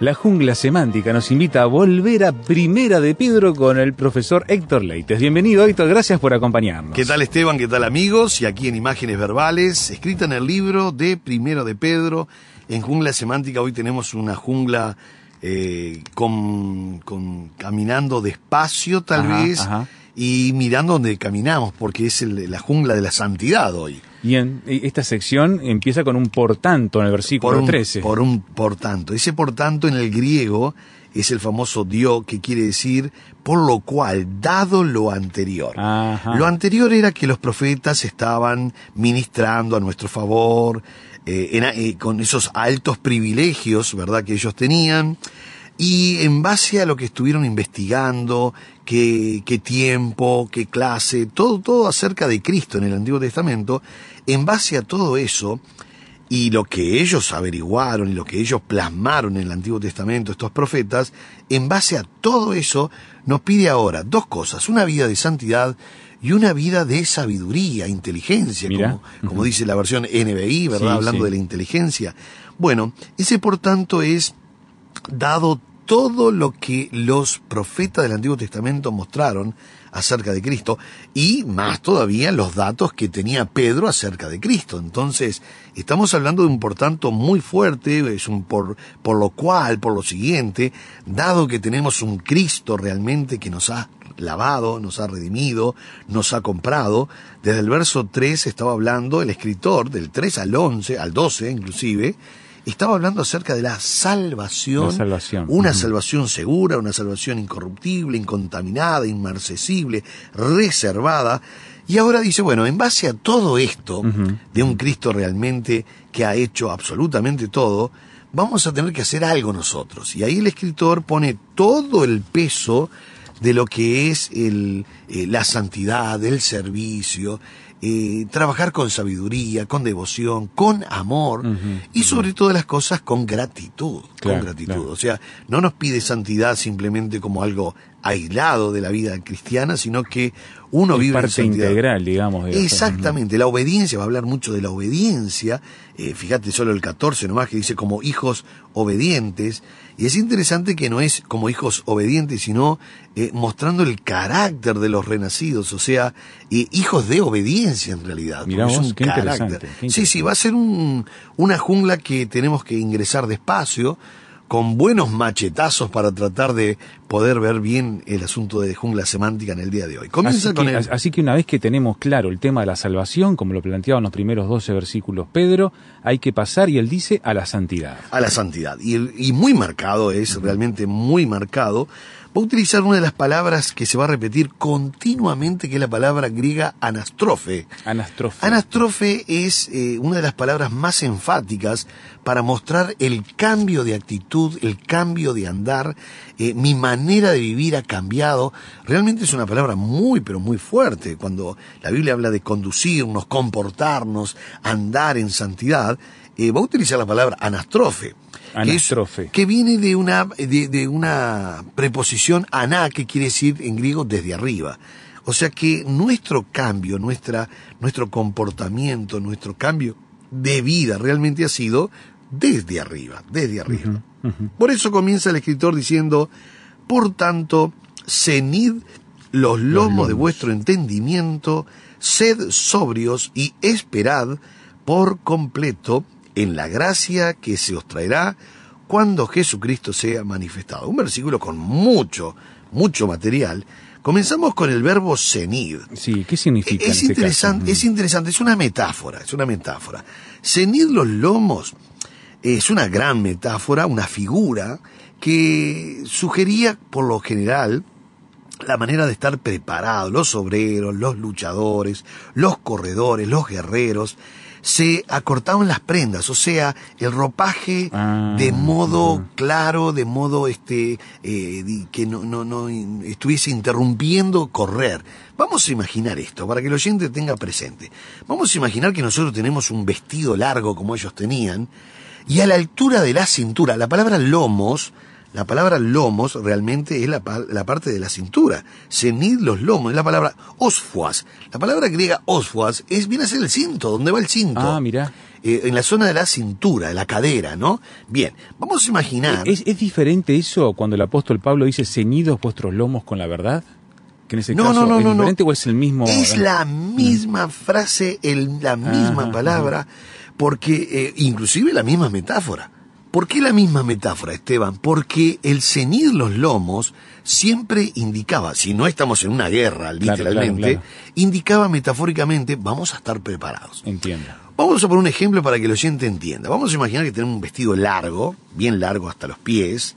La jungla semántica nos invita a volver a Primera de Pedro con el profesor Héctor Leites. Bienvenido Héctor, gracias por acompañarnos. ¿Qué tal Esteban? ¿Qué tal amigos? Y aquí en Imágenes Verbales, escrita en el libro de Primero de Pedro, en Jungla Semántica hoy tenemos una jungla eh, con, con- caminando despacio tal Ajá, vez ajá. y mirando donde caminamos, porque es el- la jungla de la santidad hoy. Bien, e- esta sección empieza con un por tanto en el versículo Por un, 13. por un por tanto. Ese por tanto en el griego es el famoso dio que quiere decir por lo cual, dado lo anterior. Ajá. Lo anterior era que los profetas estaban ministrando a nuestro favor, eh, en- eh, con esos altos privilegios, ¿verdad?, que ellos tenían. Y en base a lo que estuvieron investigando, qué, qué tiempo, qué clase, todo, todo acerca de Cristo en el Antiguo Testamento, en base a todo eso, y lo que ellos averiguaron y lo que ellos plasmaron en el Antiguo Testamento, estos profetas, en base a todo eso, nos pide ahora dos cosas, una vida de santidad y una vida de sabiduría, inteligencia, como, como dice la versión NBI, ¿verdad? Sí, Hablando sí. de la inteligencia. Bueno, ese por tanto es dado todo lo que los profetas del Antiguo Testamento mostraron acerca de Cristo y más todavía los datos que tenía Pedro acerca de Cristo. Entonces, estamos hablando de un por tanto muy fuerte, es un por, por lo cual, por lo siguiente, dado que tenemos un Cristo realmente que nos ha lavado, nos ha redimido, nos ha comprado. Desde el verso 3 estaba hablando el escritor, del 3 al 11, al 12 inclusive, estaba hablando acerca de la salvación, La salvación. una salvación segura, una salvación incorruptible, incontaminada, inmarcesible, reservada. Y ahora dice, bueno, en base a todo esto, de un Cristo realmente que ha hecho absolutamente todo, vamos a tener que hacer algo nosotros. Y ahí el escritor pone todo el peso de lo que es el, eh, la santidad, el servicio, eh, trabajar con sabiduría, con devoción, con amor y sobre todas las cosas con gratitud, Claro, con gratitud. claro. O sea, no nos pide santidad simplemente como algo aislado de la vida cristiana, sino que uno Es vive en parte santidad. integral, digamos. de. Exactamente, la obediencia, va a hablar mucho de la obediencia, eh, fíjate solo el 14 nomás que dice como hijos obedientes, y es interesante que no es como hijos obedientes, sino eh, mostrando el carácter de los renacidos, o sea, eh, hijos de obediencia en realidad. Mirá es un qué interesante, carácter. qué Sí, sí, va a ser un- una jungla que tenemos que ingresar despacio, con buenos machetazos para tratar de poder ver bien el asunto de jungla semántica en el día de hoy. Comienza Así con que, el... así que una vez que tenemos claro el tema de la salvación, como lo planteaban los primeros 12 versículos Pedro, hay que pasar, y él dice, a la santidad. a la santidad. Y muy marcado es, realmente muy marcado. Va a utilizar una de las palabras que se va a repetir continuamente, que es la palabra griega anastrofe. Anastrofe. Anastrofe es eh, una de las palabras más enfáticas para mostrar el cambio de actitud, el cambio de andar, eh, mi manera de vivir ha cambiado. Realmente es una palabra muy, pero muy fuerte. Cuando la Biblia habla de conducirnos, comportarnos, andar en santidad, eh, va a utilizar la palabra anastrofe. que es- Anastrofe. Que, viene de una, de, de una preposición aná, que quiere decir en griego desde arriba. O sea que nuestro cambio, nuestra, nuestro comportamiento, nuestro cambio de vida realmente ha sido desde arriba, desde arriba. Por eso comienza el escritor diciendo, por tanto, cenid los lomos de vuestro entendimiento, sed sobrios y esperad por completo en la gracia que se os traerá cuando Jesucristo sea manifestado. Un versículo con mucho, mucho material, Comenzamos con el verbo cenid. Sí, ¿qué significa? en Es este interesante, caso? es interesante, es una metáfora, es una metáfora. Cenid los lomos es una gran metáfora, una figura que sugería por lo general la manera de estar preparados, los obreros, los luchadores, los corredores, los guerreros, se acortaban las prendas, o sea, el ropaje Ah, de modo claro, de modo este eh, que no, no, no estuviese interrumpiendo correr. Vamos a imaginar esto, para que el oyente tenga presente. Vamos a imaginar que nosotros tenemos un vestido largo como ellos tenían, y a la altura de la cintura, la palabra lomos, la palabra lomos realmente es la, la parte de la cintura. Cenid los lomos, es la palabra osfuas. La palabra griega osfuas es, viene a ser el cinto, donde va el cinto. Ah, mirá. Eh, en la zona de la cintura, de la cadera, ¿no? Bien, vamos a imaginar. ¿Es, es diferente eso cuando el apóstol Pablo dice ceñidos vuestros lomos con la verdad? Que en ese No, caso no, no, es no, no. diferente o es el mismo. Es la misma frase, el- la misma palabra, porque eh, inclusive la misma metáfora. ¿Por qué la misma metáfora, Esteban? Porque el ceñir los lomos siempre indicaba, si no estamos en una guerra, literalmente, claro, claro. indicaba metafóricamente, vamos a estar preparados. Entiendo. Vamos a poner un ejemplo para que el oyente entienda. Vamos a imaginar que tenemos un vestido largo, bien largo hasta los pies,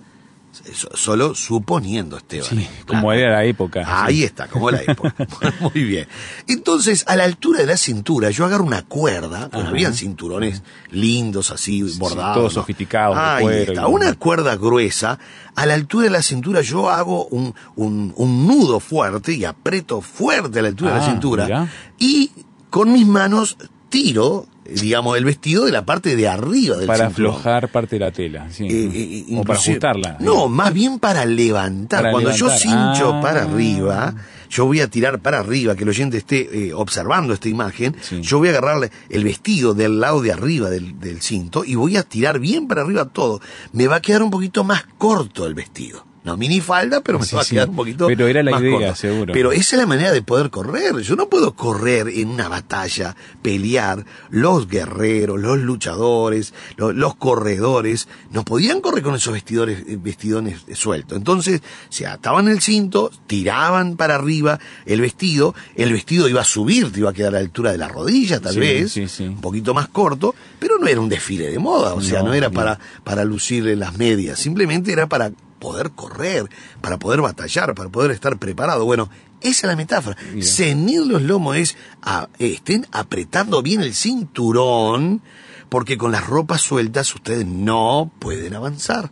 solo suponiendo, Esteban. Sí, como era la época. Ahí sí. está, como la época. Muy bien. Entonces, a la altura de la cintura, yo agarro una cuerda, pues habían cinturones lindos así, sí, bordados. todos ¿no? sofisticados, de Ahí cuero está, y- una cuerda gruesa. A la altura de la cintura yo hago un, un, un nudo fuerte y aprieto fuerte a la altura de la Ah, cintura. Y con mis manos tiro, digamos, el vestido de la parte de arriba del Para cinturón. aflojar parte de la tela. Sí. Eh, eh, o para ajustarla. No, más bien para levantar. Para Cuando yo cincho Ah. para arriba, yo voy a tirar para arriba, que el oyente esté eh, observando esta imagen, Sí. yo voy a agarrarle el vestido del lado de arriba del, del cinto y voy a tirar bien para arriba todo. Me va a quedar un poquito más corto el vestido. No minifalda, pero me Sí, va a sí. quedar un poquito Pero era la más idea, seguro. Pero esa es la manera de poder correr. Yo no puedo correr en una batalla, pelear. Los guerreros, los luchadores, lo- los, corredores, no podían correr con esos vestidores, eh, vestidones sueltos. Entonces, se ataban el cinto, tiraban para arriba el vestido, el vestido iba a subir, te iba a quedar a la altura de la rodilla, tal Sí, vez, sí, sí. un poquito más corto, pero no era un desfile de moda, o sea, no, No, era no. para, para lucir las medias, simplemente era para poder correr, para poder batallar, para poder estar preparado. Bueno, esa es la metáfora. Mira. Ceñir los lomos es, a- estén apretando bien el cinturón, porque con las ropas sueltas ustedes no pueden avanzar.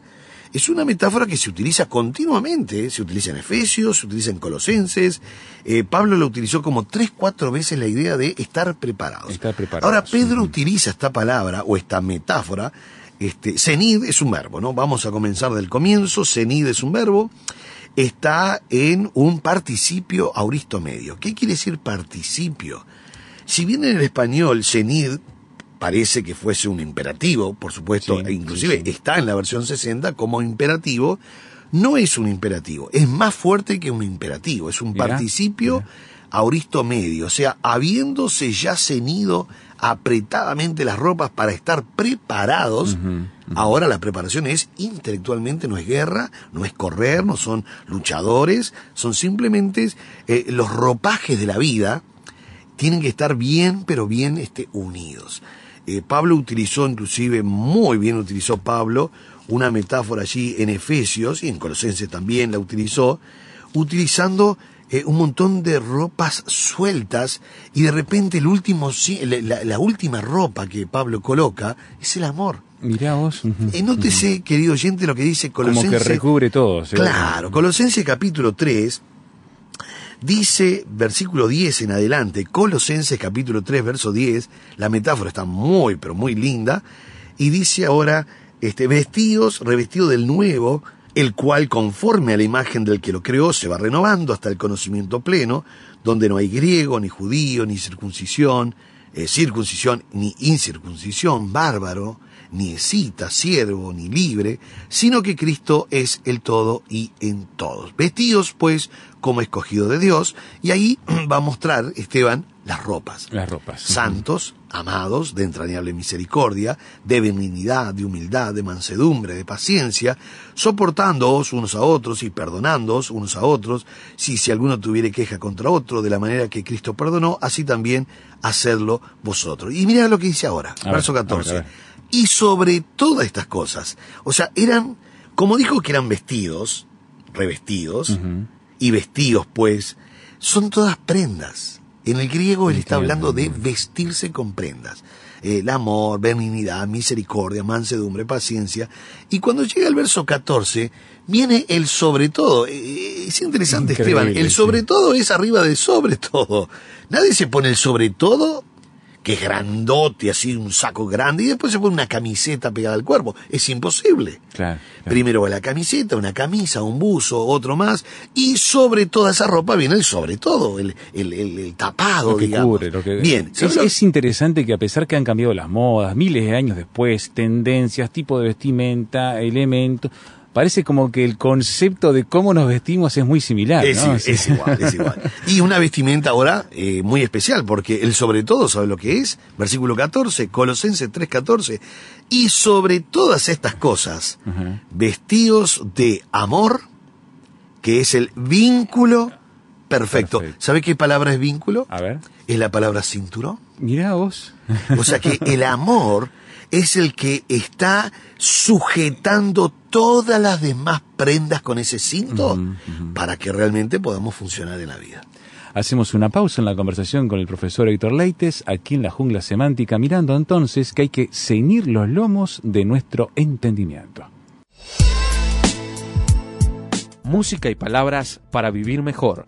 Es una metáfora que se utiliza continuamente, ¿eh? se utiliza en Efesios, se utiliza en Colosenses. Eh, Pablo lo utilizó como tres, cuatro veces la idea de estar preparados. Estar preparados. Ahora, Pedro utiliza esta palabra o esta metáfora. Este, cenid es un verbo, ¿no? Vamos a comenzar del comienzo. Cenid es un verbo. Está en un participio auristo medio. ¿Qué quiere decir participio? Si bien en el español cenid parece que fuese un imperativo, por supuesto, Sí, e inclusive sí, sí. está en la versión 60 como imperativo, no es un imperativo, es más fuerte que un imperativo, es un Mirá, participio auristo medio, o sea, habiéndose ya ceñido apretadamente las ropas para estar preparados, ahora la preparación es intelectualmente, no es guerra, no es correr, no son luchadores, son simplemente eh, los ropajes de la vida, tienen que estar bien, pero bien este, unidos. Eh, Pablo utilizó, inclusive, muy bien utilizó Pablo, una metáfora allí en Efesios y en Colosenses también la utilizó, utilizando eh, un montón de ropas sueltas y de repente el último, ci- la, última ropa que Pablo coloca es el amor. Mirá vos. Eh, nótese, querido oyente, lo que dice Como Colosenses. que recubre todo. ¿sí? Claro, Colosenses capítulo 3 dice, versículo 10 en adelante, Colosenses capítulo 3, verso 10, la metáfora está muy, pero muy linda, y dice ahora, este, vestidos, revestido del nuevo, el cual conforme a la imagen del que lo creó se va renovando hasta el conocimiento pleno, donde no hay griego, ni judío, ni circuncisión, eh, circuncisión, ni incircuncisión, bárbaro, ni escita, siervo, ni libre, sino que Cristo es el todo y en todos. Vestidos, pues, como escogido de Dios, y ahí va a mostrar, Esteban, las ropas. Las ropas. Santos, amados, de entrañable misericordia, de benignidad, de humildad, de mansedumbre, de paciencia, soportándoos unos a otros y perdonándoos unos a otros, si si alguno tuviere queja contra otro, de la manera que Cristo perdonó, así también hacedlo vosotros. Y mira lo que dice ahora, A verso a ver, 14. a ver. Y sobre todas estas cosas, o sea, eran, como dijo que eran vestidos, revestidos, y vestidos, pues, son todas prendas. En el griego él está hablando de vestirse con prendas. Eh, El amor, benignidad, misericordia, mansedumbre, paciencia. Y cuando llega el verso 14, viene el sobre todo. Eh, Es interesante, Increíble, Esteban. El sobre todo es arriba del sobre todo. Nadie se pone el sobre todo que es grandote, así un saco grande, y después se pone una camiseta pegada al cuerpo. Es imposible. Claro. claro. Primero va la camiseta, una camisa, un buzo, otro más, y sobre toda esa ropa viene el sobre todo, el, el, el- el tapado, Lo que digamos. cubre, lo que... Bien, Es, es interesante que a pesar que han cambiado las modas, miles de años después, tendencias, tipo de vestimenta, elementos, parece como que el concepto de cómo nos vestimos es muy similar. Es, ¿no? es igual, es igual. Y una vestimenta ahora eh, muy especial, porque el sobre todo, ¿sabe lo que es? Versículo 14, Colosenses 3:14. Y sobre todas estas cosas, vestidos de amor, que es el vínculo perfecto. Perfecto. ¿Sabe qué palabra es vínculo? A ver, Es la palabra cinturón. mirá vos. O sea que el amor es el que está sujetando todas las demás prendas con ese cinto para que realmente podamos funcionar en la vida. Hacemos una pausa en la conversación con el profesor Héctor Leites, aquí en la jungla semántica, mirando entonces que hay que ceñir los lomos de nuestro entendimiento. Música y palabras para vivir mejor.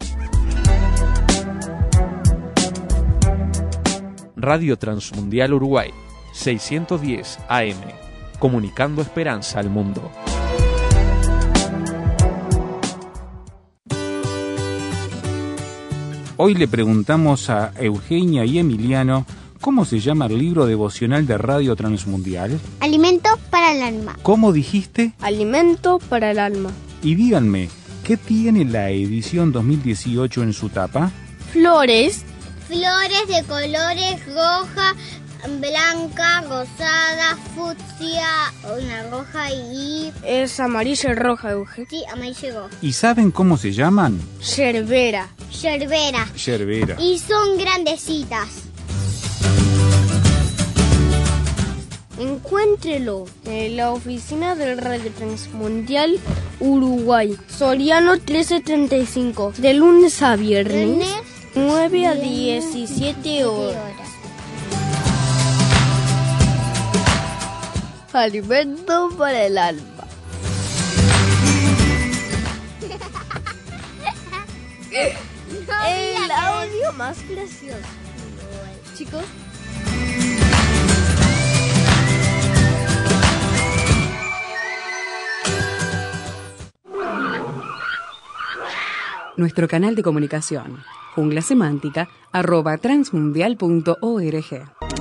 Radio Transmundial Uruguay, 610 AM, comunicando esperanza al mundo. Hoy le preguntamos a Eugenia y Emiliano cómo se llama el libro devocional de Radio Transmundial. Alimento para el alma. ¿Cómo dijiste? Alimento para el alma. Y díganme, ¿qué tiene la edición 2018 en su tapa? Flores. Flores de colores roja, blanca, rosada, fucsia, una roja y... Es amarilla y roja, Euge. Sí, amarillo y roja. ¿Y saben cómo se llaman? Yerbera. Yerbera. Yerbera. Y son grandecitas. Encuéntrelo en la oficina del Radio Transmundial Uruguay. Soriano 1335. De lunes a viernes. Lunes, 9 a 17 horas. Alimento para el alma. El audio más gracioso. Chicos, Nuestro canal de comunicación, jungla semántica, arroba transmundial.org.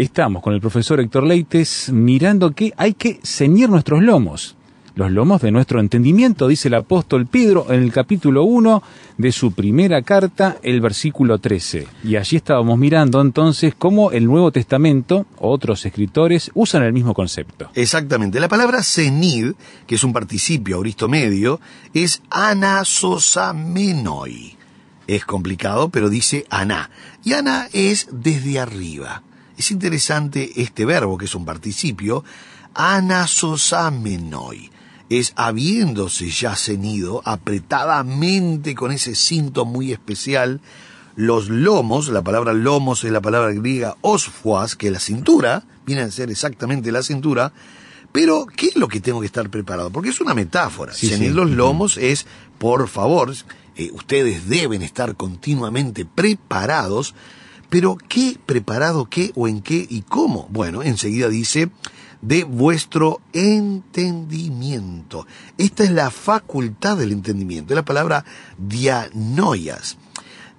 Estamos con el profesor Héctor Leites mirando que hay que ceñir nuestros lomos. Los lomos de nuestro entendimiento, dice el apóstol Pedro en el capítulo 1 de su primera carta, el versículo 13. Y allí estábamos mirando entonces cómo el Nuevo Testamento, otros escritores, usan el mismo concepto. Exactamente. La palabra cenid, que es un participio auristo medio, es anasosamenoi. Es complicado, pero dice ana. Y ana es desde arriba. Es interesante este verbo, que es un participio, anasosamenoi. Es habiéndose ya cenido apretadamente con ese cinto muy especial, los lomos, la palabra lomos es la palabra griega osfuas, que es la cintura, viene a ser exactamente la cintura, pero ¿qué es lo que tengo que estar preparado? Porque es una metáfora. Sí, Cenir sí. los lomos es, por favor, eh, ustedes deben estar continuamente preparados, pero ¿qué preparado qué o en qué y cómo? Bueno, enseguida dice de vuestro entendimiento. Esta es la facultad del entendimiento, es la palabra dianoias.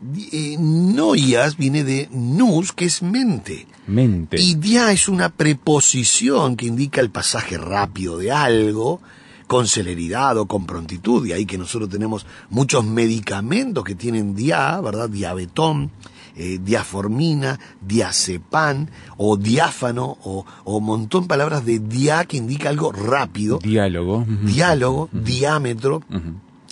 Di- eh, noias viene de nous, que es mente. Mente. Y dia es una preposición que indica el pasaje rápido de algo, con celeridad o con prontitud, y ahí que nosotros tenemos muchos medicamentos que tienen dia, ¿verdad? Diabetón, eh, diaformina, diazepam, o diáfano, o, o montón de palabras de dia que indica algo rápido, Diálogo. diálogo, diámetro.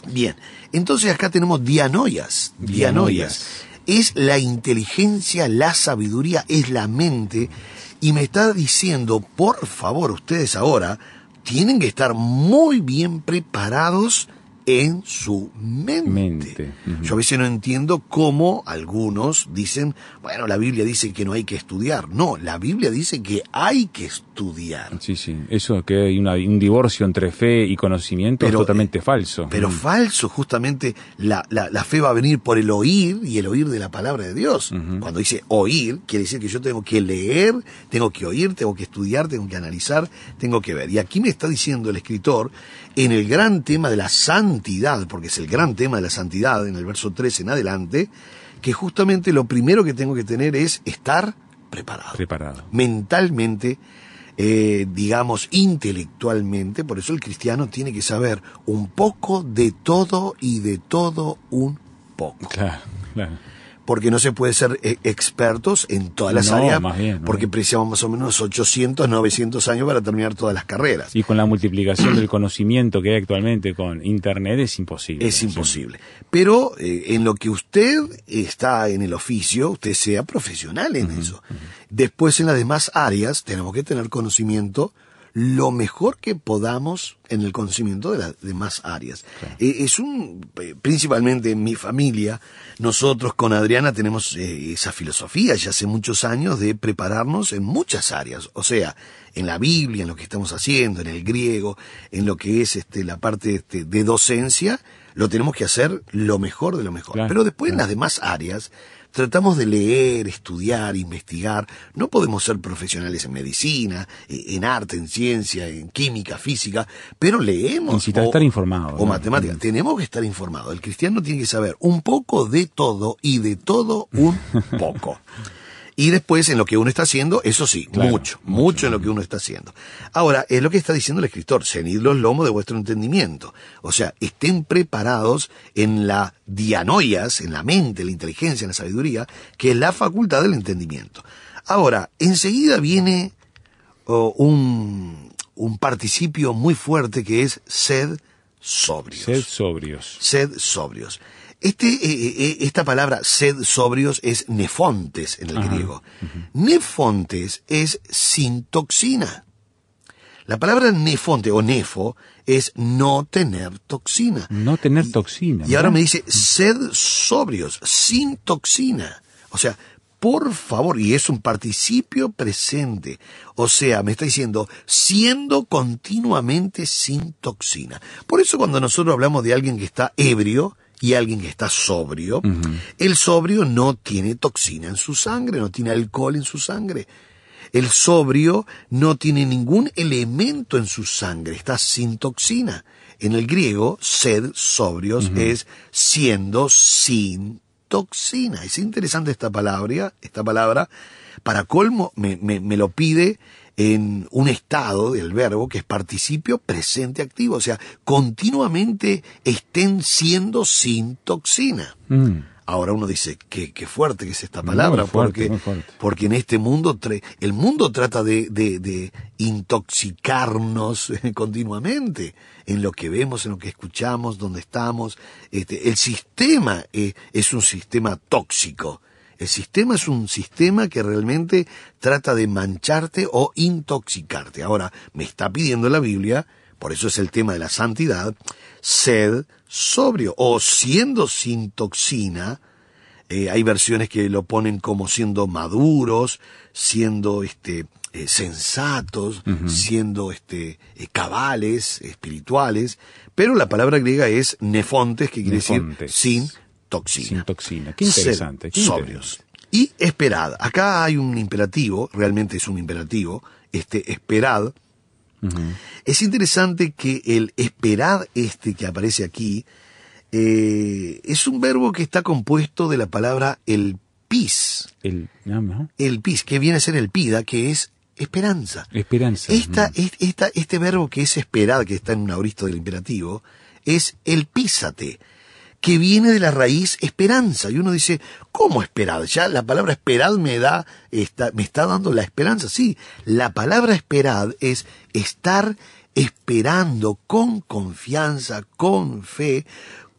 Bien, entonces acá tenemos dianoias. Dianoias. Es la inteligencia, la sabiduría, es la mente. Y me está diciendo, por favor, ustedes ahora tienen que estar muy bien preparados en su mente. Yo a veces no entiendo cómo algunos dicen, bueno, la Biblia dice que no hay que estudiar. No, la Biblia dice que hay que estudiar. Sí, sí. Eso que hay una- un divorcio entre fe y conocimiento Pero, es totalmente falso. Pero Mm. falso, justamente la, la, la fe va a venir por el oír y el oír de la palabra de Dios. Cuando dice oír, quiere decir que yo tengo que leer, tengo que oír, tengo que estudiar, tengo que analizar, tengo que ver. Y aquí me está diciendo el escritor, en el gran tema de la santidad, porque es el gran tema de la santidad, en el verso 3 en adelante, que justamente lo primero que tengo que tener es estar preparado Preparado. mentalmente, eh, digamos, intelectualmente, por eso el cristiano tiene que saber un poco de todo y de todo un poco. Claro, claro. Porque no se puede ser eh, expertos en todas las No, áreas, más bien, más porque bien. precisamos más o menos 800, 900 años para terminar todas las carreras. Y con la multiplicación del conocimiento que hay actualmente con Internet es imposible. Es imposible. Pero eh, en lo que usted está en el oficio, usted sea profesional en eso. Después en las demás áreas tenemos que tener conocimiento lo mejor que podamos en el conocimiento de las demás áreas. Eh, es un, eh, principalmente en mi familia, nosotros con Adriana tenemos eh, esa filosofía ya hace muchos años de prepararnos en muchas áreas, o sea, en la Biblia, en lo que estamos haciendo, en el griego, en lo que es este, la parte este, de docencia, lo tenemos que hacer lo mejor de lo mejor. Claro, Pero después en las demás áreas tratamos de leer, estudiar, investigar. No podemos ser profesionales en medicina, eh, en arte, en ciencia, en química, física, pero leemos. Necesita estar informado, O ¿no? matemática. Mm. Tenemos que estar informados. El cristiano tiene que saber un poco de todo y de todo un poco. Y después en lo que uno está haciendo, eso sí, Claro, mucho, mucho en lo que uno está haciendo. Ahora, es lo que está diciendo el escritor, cenid los lomos de vuestro entendimiento. O sea, estén preparados en la dianoias, en la mente, la inteligencia, en la sabiduría, que es la facultad del entendimiento. Ahora, enseguida viene oh, un, un participio muy fuerte que es sed sobrios Sed sobrios. sed sobrios. Este, eh, eh, esta palabra sed sobrios es nefontes en el Ajá. griego. Nefontes es sin toxina. La palabra nefonte o nefo es no tener toxina. No tener toxina. Y ahora me dice sed sobrios, sin toxina. O sea, por favor, y es un participio presente. O sea, me está diciendo, siendo continuamente sin toxina. Por eso cuando nosotros hablamos de alguien que está ebrio y alguien que está sobrio, el sobrio no tiene toxina en su sangre, no tiene alcohol en su sangre. El sobrio no tiene ningún elemento en su sangre, está sin toxina. En el griego, sed sobrios es siendo sin toxina. Es interesante esta palabra, esta palabra, para colmo me, me- me lo pide en un estado del verbo que es participio presente activo, o sea, continuamente estén siendo sin toxina. Mm. Ahora uno dice, qué, qué fuerte que es esta palabra, fuerte, porque, porque en este mundo, el mundo trata de, de- de intoxicarnos eh, continuamente en lo que vemos, en lo que escuchamos, donde estamos. Este, el sistema eh, es un sistema tóxico. El sistema es un sistema que realmente trata de mancharte o intoxicarte. Ahora, me está pidiendo la Biblia, por eso es el tema de la santidad, sed sobrio o siendo sin toxina, eh, hay versiones que lo ponen como siendo maduros, siendo este, eh, sensatos, siendo este, eh, cabales, espirituales, pero la palabra griega es nefontes, que quiere Nefontes. decir sin toxina. Sin toxina. Qué interesante. qué sobrios. Y esperad. Acá hay un imperativo, realmente es un imperativo, este esperad. Es interesante que el esperad este que aparece aquí eh, es un verbo que está compuesto de la palabra el pis. El, pis, que viene a ser el pida, que es esperanza. Esperanza. Esta, es- esta, este verbo que es esperad, que está en un auristo del imperativo, es el písate, que viene de la raíz esperanza. Y uno dice, ¿cómo esperad? Ya la palabra esperad me da, está, me está dando la esperanza. Sí, la palabra esperad es estar esperando con confianza, con fe,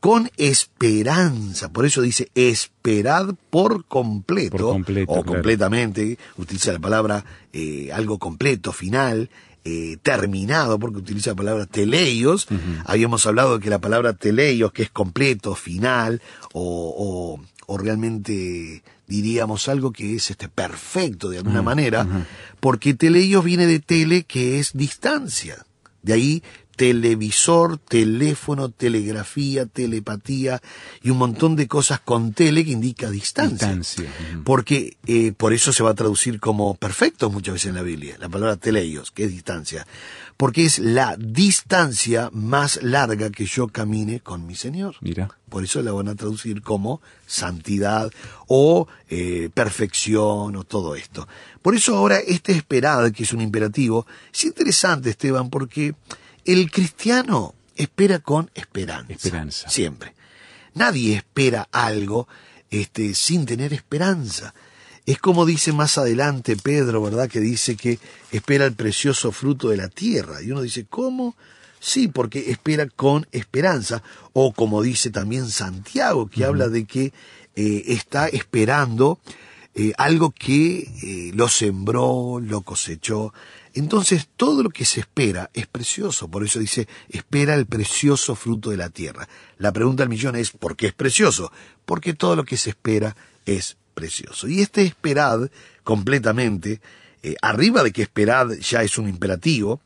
con esperanza. Por eso dice, esperad por completo, Por completo, o claro. completamente, utiliza la palabra eh, algo completo, final, eh, terminado, porque utiliza la palabra teleios. Habíamos hablado de que la palabra teleios, que es completo, final, o, o- o realmente diríamos algo que es este perfecto de alguna manera, porque teleios viene de tele, que es distancia. De ahí televisor, teléfono, telegrafía, telepatía y un montón de cosas con tele que indica distancia. Distancia. Porque eh, por eso se va a traducir como perfecto muchas veces en la Biblia, la palabra teleios, que es distancia. Porque es la distancia más larga que yo camine con mi Señor. Mira. Por eso la van a traducir como santidad o eh, perfección o todo esto. Por eso ahora este esperad, que es un imperativo, es interesante, Esteban, porque el cristiano espera con esperanza. Esperanza. Siempre. Nadie espera algo este, sin tener esperanza. Es como dice más adelante Pedro, ¿verdad? Que dice que espera el precioso fruto de la tierra. Y uno dice, ¿cómo? Sí, porque espera con esperanza. O como dice también Santiago, que habla de que eh, está esperando eh, algo que eh, lo sembró, lo cosechó. Entonces todo lo que se espera es precioso, por eso dice, espera el precioso fruto de la tierra. La pregunta del millón es, ¿por qué es precioso? Porque todo lo que se espera es precioso. Y este esperad completamente, eh, arriba de que esperad ya es un imperativo,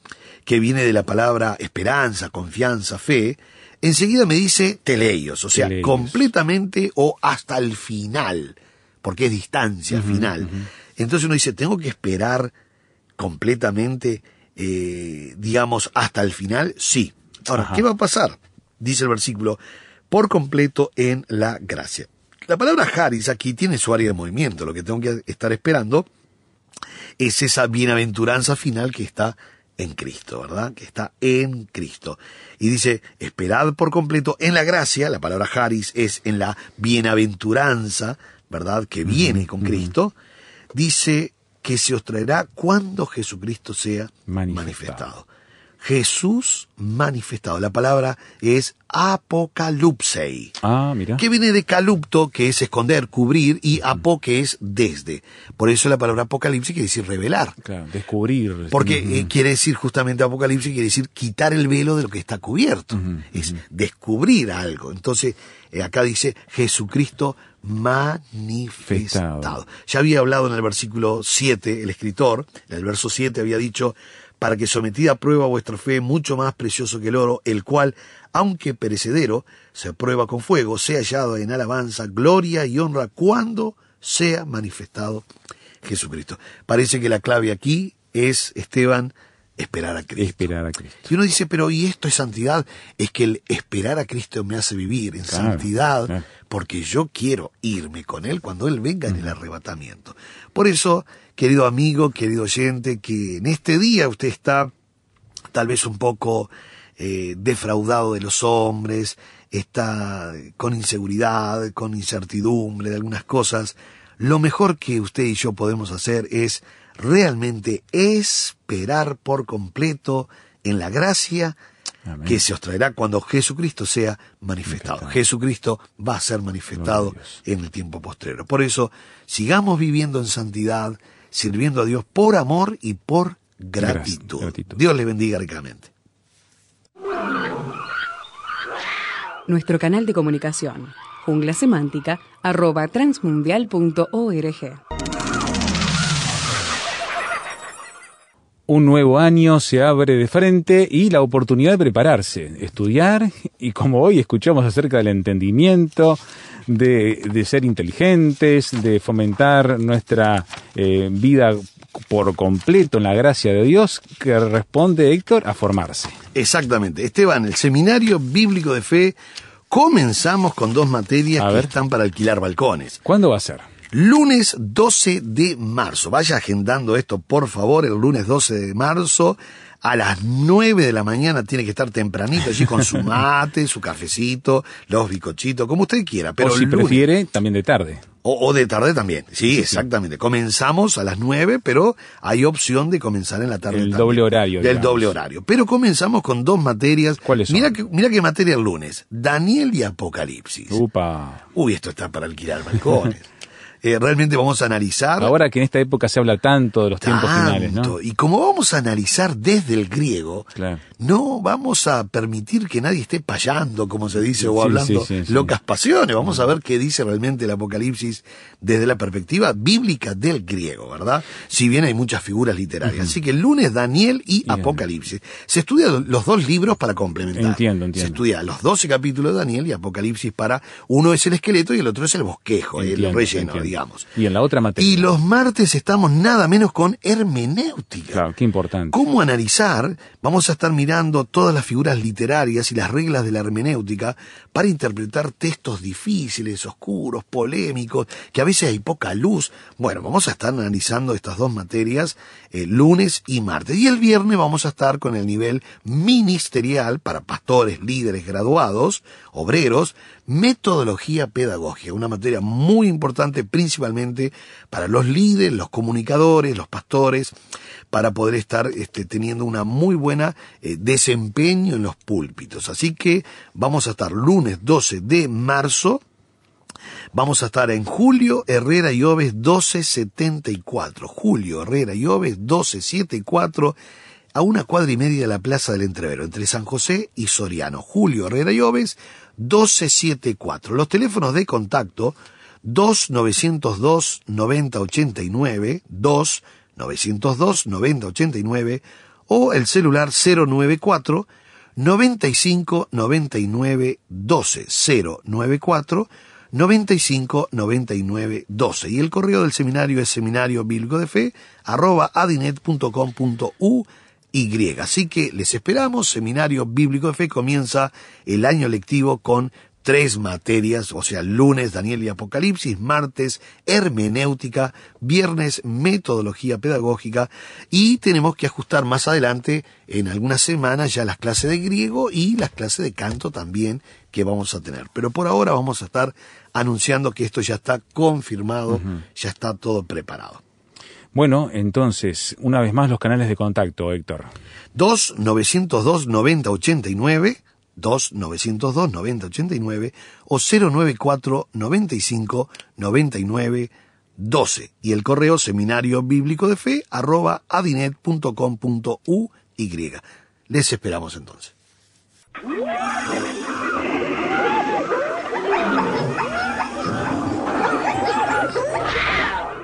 que viene de la palabra esperanza, confianza, fe, enseguida me dice teleios, o sea, Teleios. completamente o hasta el final, porque es distancia final. Entonces uno dice, tengo que esperar completamente, eh, digamos, hasta el final, sí. Ahora, Ajá. ¿qué va a pasar? Dice el versículo, por completo en la gracia. La palabra Haris aquí tiene su área de movimiento. Lo que tengo que estar esperando es esa bienaventuranza final que está en Cristo, ¿verdad? Que está en Cristo. Y dice, esperad por completo en la gracia, la palabra Haris es en la bienaventuranza, ¿verdad? Que viene con Cristo. Dice que se os traerá cuando Jesucristo sea Manifestado. manifestado. Jesús manifestado. La palabra es apocalipsei Ah, mira. que viene de calupto, que es esconder, cubrir, y apo, que es desde. Por eso la palabra apocalipsis quiere decir revelar. Claro, descubrir. Porque eh, quiere decir justamente apocalipsis, quiere decir quitar el velo de lo que está cubierto. Es descubrir algo. Entonces, eh, acá dice Jesucristo manifestado. Festado. Ya había hablado en el versículo 7, el escritor, en el verso 7 había dicho, para que sometida a prueba vuestra fe, mucho más precioso que el oro, el cual, aunque perecedero, se prueba con fuego, sea hallado en alabanza, gloria y honra cuando sea manifestado Jesucristo. Parece que la clave aquí es, Esteban, esperar a Cristo. Esperar a Cristo. Y uno dice, pero ¿y esto es santidad? Es que el esperar a Cristo me hace vivir en Claro, santidad claro. porque yo quiero irme con Él cuando Él venga en el arrebatamiento. Por eso, querido amigo, querido oyente, que en este día usted está tal vez un poco eh, defraudado de los hombres, está con inseguridad, con incertidumbre de algunas cosas, lo mejor que usted y yo podemos hacer es realmente esperar por completo en la gracia Amén. que se os traerá cuando Jesucristo sea manifestado. Manifestado. Jesucristo va a ser manifestado Gloria en el tiempo postrero. Por eso, sigamos viviendo en santidad, sirviendo a Dios por amor y por gratitud. gratitud. Dios le bendiga ricamente. Nuestro canal de comunicación, junglasemántica, arroba transmundial.org. Un nuevo año se abre de frente y la oportunidad de prepararse, estudiar y como hoy escuchamos acerca del entendimiento, de, de ser inteligentes, de fomentar nuestra eh, vida por completo en la gracia de Dios, que responde Héctor a formarse. Exactamente. Esteban, el Seminario Bíblico de Fe, comenzamos con dos materias que están para alquilar balcones. ¿Cuándo va a ser? Lunes 12 de marzo. Vaya agendando esto, por favor, el lunes 12 de marzo. A las 9 de la mañana tiene que estar tempranito allí con su mate, su cafecito, los bicochitos, como usted quiera. Pero o si prefiere, también de tarde. O, de tarde también, sí, exactamente. Comenzamos a las 9, pero hay opción de comenzar en la tarde. El doble horario. Del doble horario. Pero comenzamos con dos materias. ¿Cuáles son? Mira, que, mira qué materia el lunes. Daniel y Apocalipsis. Upa. Uy, esto está para alquilar balcones. Eh, realmente vamos a analizar. Ahora que en esta época se habla tanto de los tiempos finales, ¿no? Y como vamos a analizar desde el griego, no vamos a permitir que nadie esté payando, como se dice, o hablando locas pasiones. Vamos a ver qué dice realmente el Apocalipsis desde la perspectiva bíblica del griego, ¿verdad? Si bien hay muchas figuras literarias. Así que el lunes Daniel y Apocalipsis. Se estudian los dos libros para complementar. Entiendo, entiendo. Se estudia los 12 capítulos de Daniel y Apocalipsis para uno es el esqueleto y el otro es el bosquejo, el relleno, digamos. Y en la otra materia. Y los martes estamos nada menos con hermenéutica. Claro, qué importante. ¿Cómo analizar? Vamos a estar mirando todas las figuras literarias y las reglas de la hermenéutica para interpretar textos difíciles, oscuros, polémicos, que a veces hay poca luz. Bueno, vamos a estar analizando estas dos materias eh, lunes y martes. Y el viernes vamos a estar con el nivel ministerial para pastores, líderes, graduados, obreros, metodología pedagógica, una materia muy importante principalmente para los líderes, los comunicadores, los pastores, para poder estar este, teniendo una muy buena eh, desempeño en los púlpitos. Así que vamos a estar lunes 12 de marzo, Vamos a estar en Julio Herrera y Oves 1274. Julio Herrera y Oves 1274 a una cuadra y media de la Plaza del Entrevero, entre San José y Soriano. Julio Herrera y Oves 1274. Los teléfonos de contacto 2902 9089, 2 902 9089 o el celular 094 95 99 12 094 95 99 12 y el correo del seminario es seminario arroba adinet.com.u y. Así que les esperamos. Seminario Bíblico de Fe comienza el año lectivo con tres materias, o sea, lunes Daniel y Apocalipsis, martes hermenéutica, viernes metodología pedagógica y tenemos que ajustar más adelante en algunas semanas ya las clases de griego y las clases de canto también que vamos a tener. Pero por ahora vamos a estar anunciando que esto ya está confirmado, ya está todo preparado. Bueno, entonces, una vez más los canales de contacto, Héctor. 2 902 9089 2 902 9089 o 094 95 99 12 y el correo seminario bíblico de fe arroba adinet.com.uy. Les esperamos entonces.